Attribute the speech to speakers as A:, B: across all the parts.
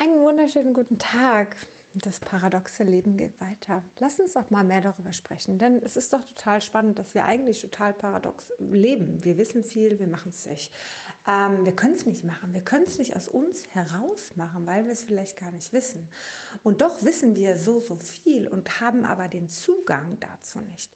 A: Einen wunderschönen guten Tag. Das paradoxe Leben geht weiter. Lass uns doch mal mehr darüber sprechen, denn es ist doch total spannend, dass wir eigentlich total paradox leben. Wir wissen viel, wir machen es nicht. Ähm, wir können es nicht machen. Wir können es nicht aus uns heraus machen, weil wir es vielleicht gar nicht wissen. Und doch wissen wir so, so viel und haben aber den Zugang dazu nicht.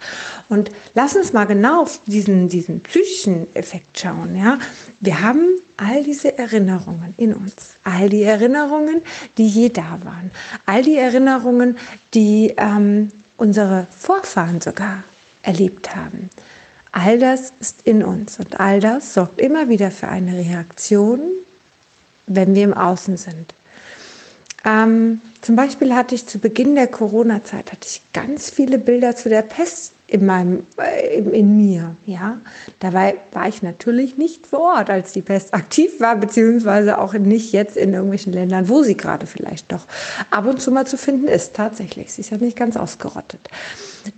A: Und lass uns mal genau auf diesen, diesen psychischen Effekt schauen. Ja? Wir haben all diese Erinnerungen in uns, all die Erinnerungen, die je da waren, all die Erinnerungen, die ähm, unsere Vorfahren sogar erlebt haben. All das ist in uns und all das sorgt immer wieder für eine Reaktion, wenn wir im Außen sind. Ähm, zum Beispiel hatte ich zu Beginn der Corona-Zeit hatte ich ganz viele Bilder zu der Pest in meinem, äh, in mir, ja. Dabei war ich natürlich nicht vor Ort, als die Pest aktiv war, beziehungsweise auch nicht jetzt in irgendwelchen Ländern, wo sie gerade vielleicht doch ab und zu mal zu finden ist. Tatsächlich, sie ist ja nicht ganz ausgerottet.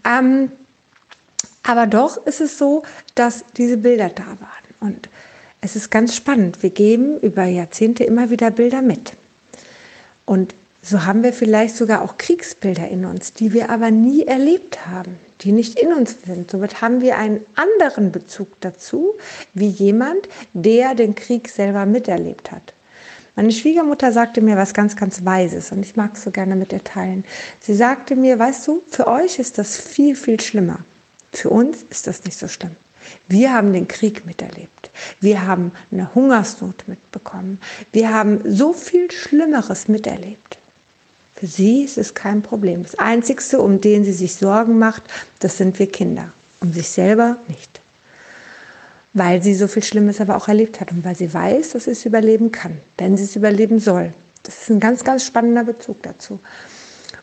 A: Ähm, aber doch ist es so, dass diese Bilder da waren. Und es ist ganz spannend. Wir geben über Jahrzehnte immer wieder Bilder mit. Und so haben wir vielleicht sogar auch Kriegsbilder in uns, die wir aber nie erlebt haben, die nicht in uns sind. Somit haben wir einen anderen Bezug dazu, wie jemand, der den Krieg selber miterlebt hat. Meine Schwiegermutter sagte mir was ganz, ganz Weises und ich mag es so gerne mit ihr teilen. Sie sagte mir, weißt du, für euch ist das viel, viel schlimmer. Für uns ist das nicht so schlimm. Wir haben den Krieg miterlebt. Wir haben eine Hungersnot mitbekommen. Wir haben so viel Schlimmeres miterlebt. Für sie ist es kein Problem. Das Einzige, um den sie sich Sorgen macht, das sind wir Kinder. Um sich selber nicht. Weil sie so viel Schlimmes aber auch erlebt hat und weil sie weiß, dass sie es überleben kann, wenn sie es überleben soll. Das ist ein ganz, ganz spannender Bezug dazu.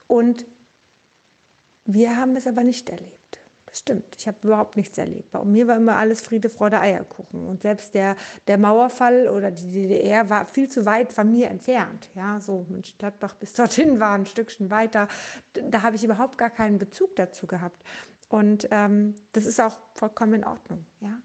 A: Und wir haben es aber nicht erlebt. Stimmt. Ich habe überhaupt nichts erlebt. Bei mir war immer alles Friede, Freude, Eierkuchen. Und selbst der, der Mauerfall oder die DDR war viel zu weit von mir entfernt. Ja, so Stadtbach bis dorthin war ein Stückchen weiter. Da habe ich überhaupt gar keinen Bezug dazu gehabt. Und ähm, das ist auch vollkommen in Ordnung. Ja.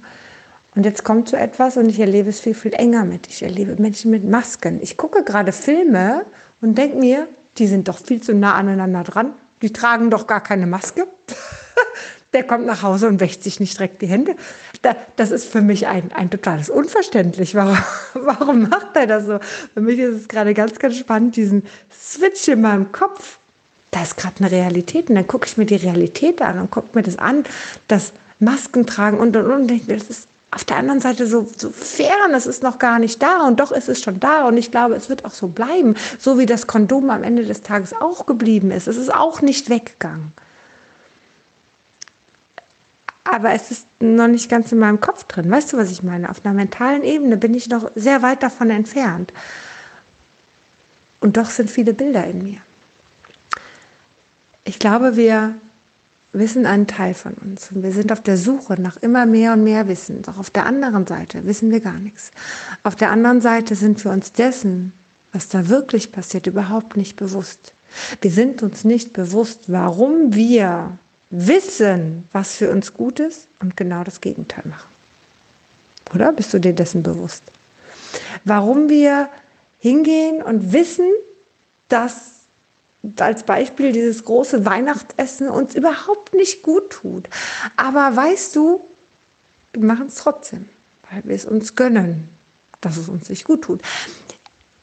A: Und jetzt kommt so etwas und ich erlebe es viel, viel enger mit. Ich erlebe Menschen mit Masken. Ich gucke gerade Filme und denke mir, die sind doch viel zu nah aneinander dran. Die tragen doch gar keine Maske der kommt nach Hause und wäscht sich nicht direkt die Hände. das ist für mich ein, ein totales Unverständlich. Warum, warum macht er das so? Für mich ist es gerade ganz, ganz spannend, diesen Switch in meinem Kopf. Da ist gerade eine Realität und dann gucke ich mir die Realität an und gucke mir das an, das Masken tragen und und und, und denke, das ist auf der anderen Seite so, so fern, es ist noch gar nicht da und doch ist es schon da und ich glaube, es wird auch so bleiben, so wie das Kondom am Ende des Tages auch geblieben ist. Es ist auch nicht weggegangen aber es ist noch nicht ganz in meinem Kopf drin. Weißt du, was ich meine? Auf einer mentalen Ebene bin ich noch sehr weit davon entfernt. Und doch sind viele Bilder in mir. Ich glaube, wir wissen einen Teil von uns und wir sind auf der Suche nach immer mehr und mehr Wissen. Doch auf der anderen Seite wissen wir gar nichts. Auf der anderen Seite sind wir uns dessen, was da wirklich passiert, überhaupt nicht bewusst. Wir sind uns nicht bewusst, warum wir wissen, was für uns gut ist und genau das Gegenteil machen. Oder bist du dir dessen bewusst? Warum wir hingehen und wissen, dass als Beispiel dieses große Weihnachtsessen uns überhaupt nicht gut tut. Aber weißt du, wir machen es trotzdem, weil wir es uns gönnen, dass es uns nicht gut tut.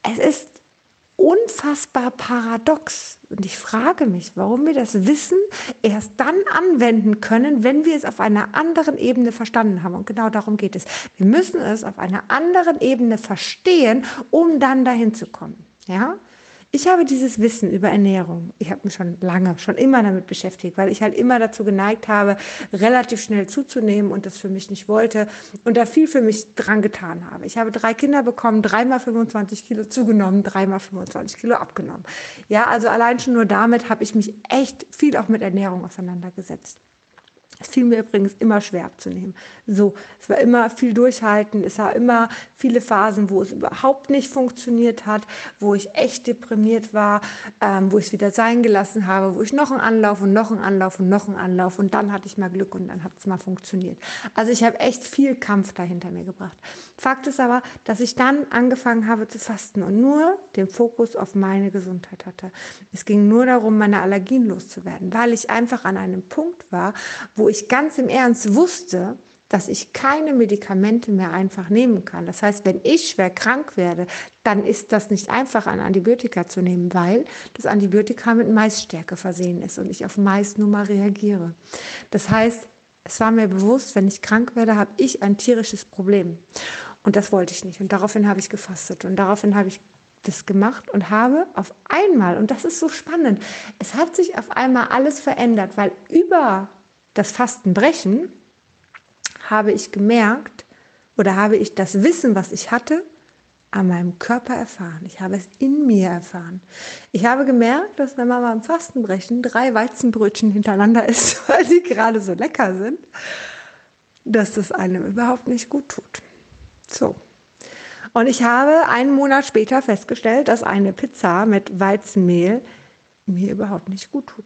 A: Es ist unfassbar paradox. Und ich frage mich, warum wir das Wissen erst dann anwenden können, wenn wir es auf einer anderen Ebene verstanden haben. Und genau darum geht es. Wir müssen es auf einer anderen Ebene verstehen, um dann dahin zu kommen. Ja? Ich habe dieses Wissen über Ernährung, ich habe mich schon lange, schon immer damit beschäftigt, weil ich halt immer dazu geneigt habe, relativ schnell zuzunehmen und das für mich nicht wollte und da viel für mich dran getan habe. Ich habe drei Kinder bekommen, dreimal 25 Kilo zugenommen, dreimal 25 Kilo abgenommen. Ja, also allein schon nur damit habe ich mich echt viel auch mit Ernährung auseinandergesetzt. Es fiel mir übrigens immer schwer abzunehmen. So, es war immer viel durchhalten, es war immer viele Phasen, wo es überhaupt nicht funktioniert hat, wo ich echt deprimiert war, ähm, wo ich es wieder sein gelassen habe, wo ich noch einen Anlauf und noch einen Anlauf und noch einen Anlauf und dann hatte ich mal Glück und dann hat es mal funktioniert. Also ich habe echt viel Kampf dahinter mir gebracht. Fakt ist aber, dass ich dann angefangen habe zu fasten und nur den Fokus auf meine Gesundheit hatte. Es ging nur darum, meine Allergien loszuwerden, weil ich einfach an einem Punkt war, wo ich ganz im Ernst wusste, dass ich keine Medikamente mehr einfach nehmen kann. Das heißt, wenn ich schwer krank werde, dann ist das nicht einfach, ein Antibiotika zu nehmen, weil das Antibiotika mit Maisstärke versehen ist und ich auf Mais nun mal reagiere. Das heißt, es war mir bewusst, wenn ich krank werde, habe ich ein tierisches Problem. Und das wollte ich nicht. Und daraufhin habe ich gefastet. Und daraufhin habe ich das gemacht und habe auf einmal, und das ist so spannend, es hat sich auf einmal alles verändert, weil über das Fastenbrechen habe ich gemerkt oder habe ich das Wissen, was ich hatte, an meinem Körper erfahren. Ich habe es in mir erfahren. Ich habe gemerkt, dass wenn man beim Fastenbrechen drei Weizenbrötchen hintereinander isst, weil sie gerade so lecker sind, dass das einem überhaupt nicht gut tut. So. Und ich habe einen Monat später festgestellt, dass eine Pizza mit Weizenmehl mir überhaupt nicht gut tut.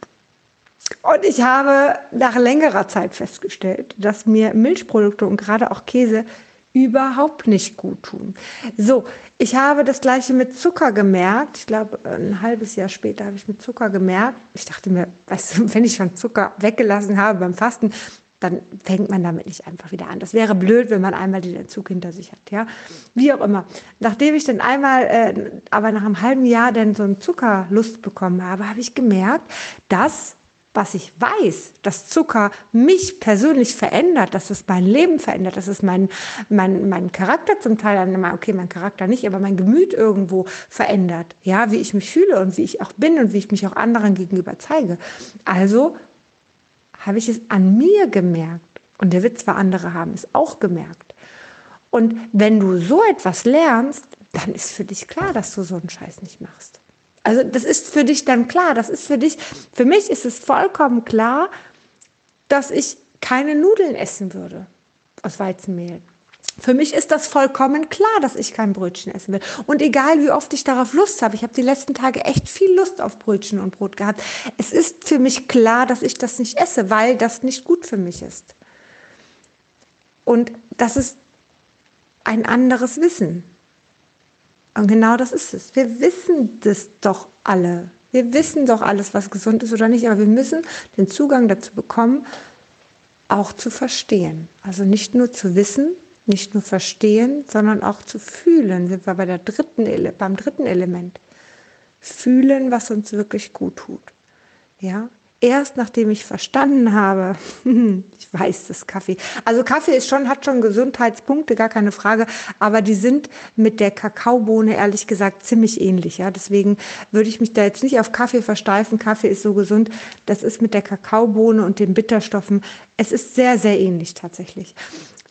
A: Und ich habe nach längerer Zeit festgestellt, dass mir Milchprodukte und gerade auch Käse überhaupt nicht gut tun. So, ich habe das gleiche mit Zucker gemerkt. Ich glaube, ein halbes Jahr später habe ich mit Zucker gemerkt. Ich dachte mir, weißt du, wenn ich schon Zucker weggelassen habe beim Fasten, dann fängt man damit nicht einfach wieder an. Das wäre blöd, wenn man einmal den Entzug hinter sich hat, ja. Wie auch immer. Nachdem ich dann einmal, äh, aber nach einem halben Jahr dann so einen Zuckerlust bekommen habe, habe ich gemerkt, dass was ich weiß, dass Zucker mich persönlich verändert, dass es mein Leben verändert, dass es mein, mein, mein Charakter zum Teil, okay, mein Charakter nicht, aber mein Gemüt irgendwo verändert, ja, wie ich mich fühle und wie ich auch bin und wie ich mich auch anderen gegenüber zeige. Also habe ich es an mir gemerkt. Und der Witz war, andere haben es auch gemerkt. Und wenn du so etwas lernst, dann ist für dich klar, dass du so einen Scheiß nicht machst. Also das ist für dich dann klar, das ist für dich, für mich ist es vollkommen klar, dass ich keine Nudeln essen würde aus Weizenmehl. Für mich ist das vollkommen klar, dass ich kein Brötchen essen will. Und egal, wie oft ich darauf Lust habe, ich habe die letzten Tage echt viel Lust auf Brötchen und Brot gehabt. Es ist für mich klar, dass ich das nicht esse, weil das nicht gut für mich ist. Und das ist ein anderes Wissen. Und genau das ist es. Wir wissen das doch alle. Wir wissen doch alles, was gesund ist oder nicht, aber wir müssen den Zugang dazu bekommen, auch zu verstehen. Also nicht nur zu wissen, nicht nur verstehen, sondern auch zu fühlen. Sind wir bei der dritten, beim dritten Element. Fühlen, was uns wirklich gut tut. Ja, erst nachdem ich verstanden habe, ich weiß das Kaffee. Also Kaffee ist schon, hat schon Gesundheitspunkte, gar keine Frage, aber die sind mit der Kakaobohne ehrlich gesagt ziemlich ähnlich. Ja, deswegen würde ich mich da jetzt nicht auf Kaffee versteifen. Kaffee ist so gesund. Das ist mit der Kakaobohne und den Bitterstoffen. Es ist sehr, sehr ähnlich tatsächlich.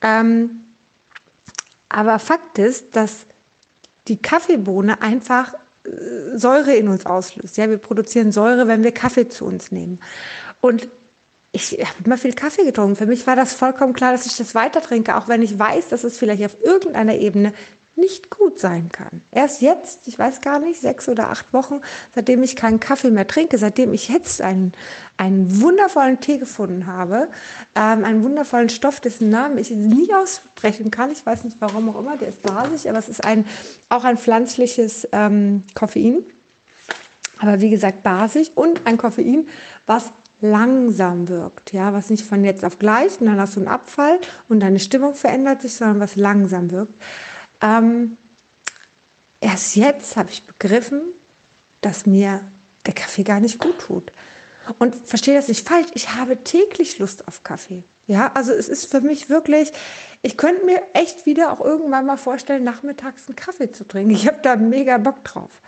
A: Ähm, aber Fakt ist, dass die Kaffeebohne einfach Säure in uns auslöst. Ja, wir produzieren Säure, wenn wir Kaffee zu uns nehmen. Und ich habe immer viel Kaffee getrunken. Für mich war das vollkommen klar, dass ich das weiter trinke, auch wenn ich weiß, dass es vielleicht auf irgendeiner Ebene nicht gut sein kann. Erst jetzt, ich weiß gar nicht, sechs oder acht Wochen, seitdem ich keinen Kaffee mehr trinke, seitdem ich jetzt einen, einen wundervollen Tee gefunden habe, ähm, einen wundervollen Stoff, dessen Namen ich nie aussprechen kann. Ich weiß nicht warum auch immer, der ist basig, aber es ist ein, auch ein pflanzliches ähm, Koffein. Aber wie gesagt, basisch und ein Koffein, was langsam wirkt, ja, was nicht von jetzt auf gleich und dann hast du einen Abfall und deine Stimmung verändert sich, sondern was langsam wirkt. Ähm, erst jetzt habe ich begriffen, dass mir der Kaffee gar nicht gut tut. Und verstehe das nicht falsch, ich habe täglich Lust auf Kaffee. Ja, also es ist für mich wirklich, ich könnte mir echt wieder auch irgendwann mal vorstellen, nachmittags einen Kaffee zu trinken. Ich habe da mega Bock drauf.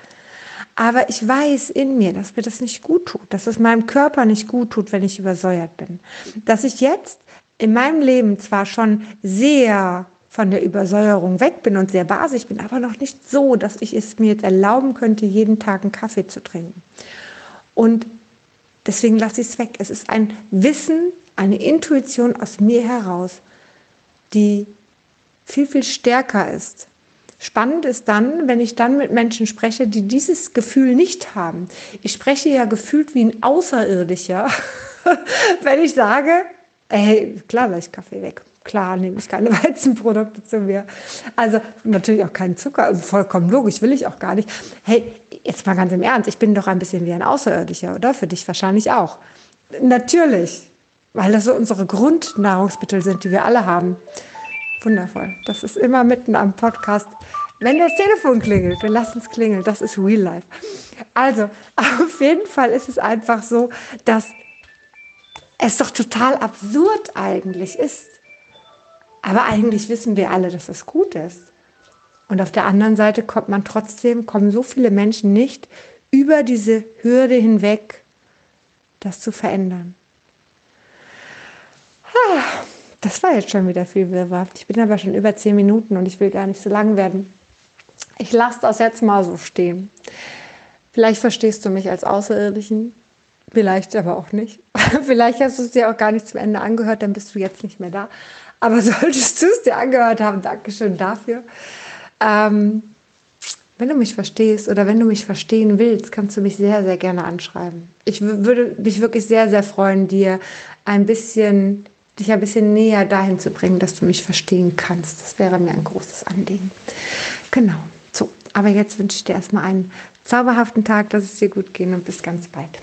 A: Aber ich weiß in mir, dass mir das nicht gut tut, dass es meinem Körper nicht gut tut, wenn ich übersäuert bin. Dass ich jetzt in meinem Leben zwar schon sehr von der Übersäuerung weg bin und sehr basisch bin, aber noch nicht so, dass ich es mir jetzt erlauben könnte, jeden Tag einen Kaffee zu trinken. Und deswegen lasse ich es weg. Es ist ein Wissen, eine Intuition aus mir heraus, die viel, viel stärker ist. Spannend ist dann, wenn ich dann mit Menschen spreche, die dieses Gefühl nicht haben. Ich spreche ja gefühlt wie ein Außerirdischer, wenn ich sage, ey, klar lasse ich Kaffee weg. Klar nehme ich keine Weizenprodukte zu mir. Also natürlich auch keinen Zucker, also vollkommen logisch, will ich auch gar nicht. Hey, jetzt mal ganz im Ernst, ich bin doch ein bisschen wie ein Außerirdischer, oder? Für dich wahrscheinlich auch. Natürlich, weil das so unsere Grundnahrungsmittel sind, die wir alle haben. Wundervoll. Das ist immer mitten am Podcast. Wenn das Telefon klingelt, wir lassen es klingeln, das ist Real Life. Also, auf jeden Fall ist es einfach so, dass es doch total absurd eigentlich ist. Aber eigentlich wissen wir alle, dass es gut ist. Und auf der anderen Seite kommt man trotzdem, kommen so viele Menschen nicht über diese Hürde hinweg, das zu verändern. Ah, das war jetzt schon wieder viel Wirrwarr. Ich bin aber schon über zehn Minuten und ich will gar nicht so lang werden. Ich lasse das jetzt mal so stehen. Vielleicht verstehst du mich als Außerirdischen, vielleicht aber auch nicht. vielleicht hast du es dir auch gar nicht zum Ende angehört, dann bist du jetzt nicht mehr da. Aber solltest du es dir angehört haben, Dankeschön dafür. Ähm, wenn du mich verstehst oder wenn du mich verstehen willst, kannst du mich sehr, sehr gerne anschreiben. Ich würde mich wirklich sehr, sehr freuen, dir ein bisschen dich ein bisschen näher dahin zu bringen, dass du mich verstehen kannst. Das wäre mir ein großes Anliegen. Genau. So, aber jetzt wünsche ich dir erstmal einen zauberhaften Tag, dass es dir gut geht und bis ganz bald.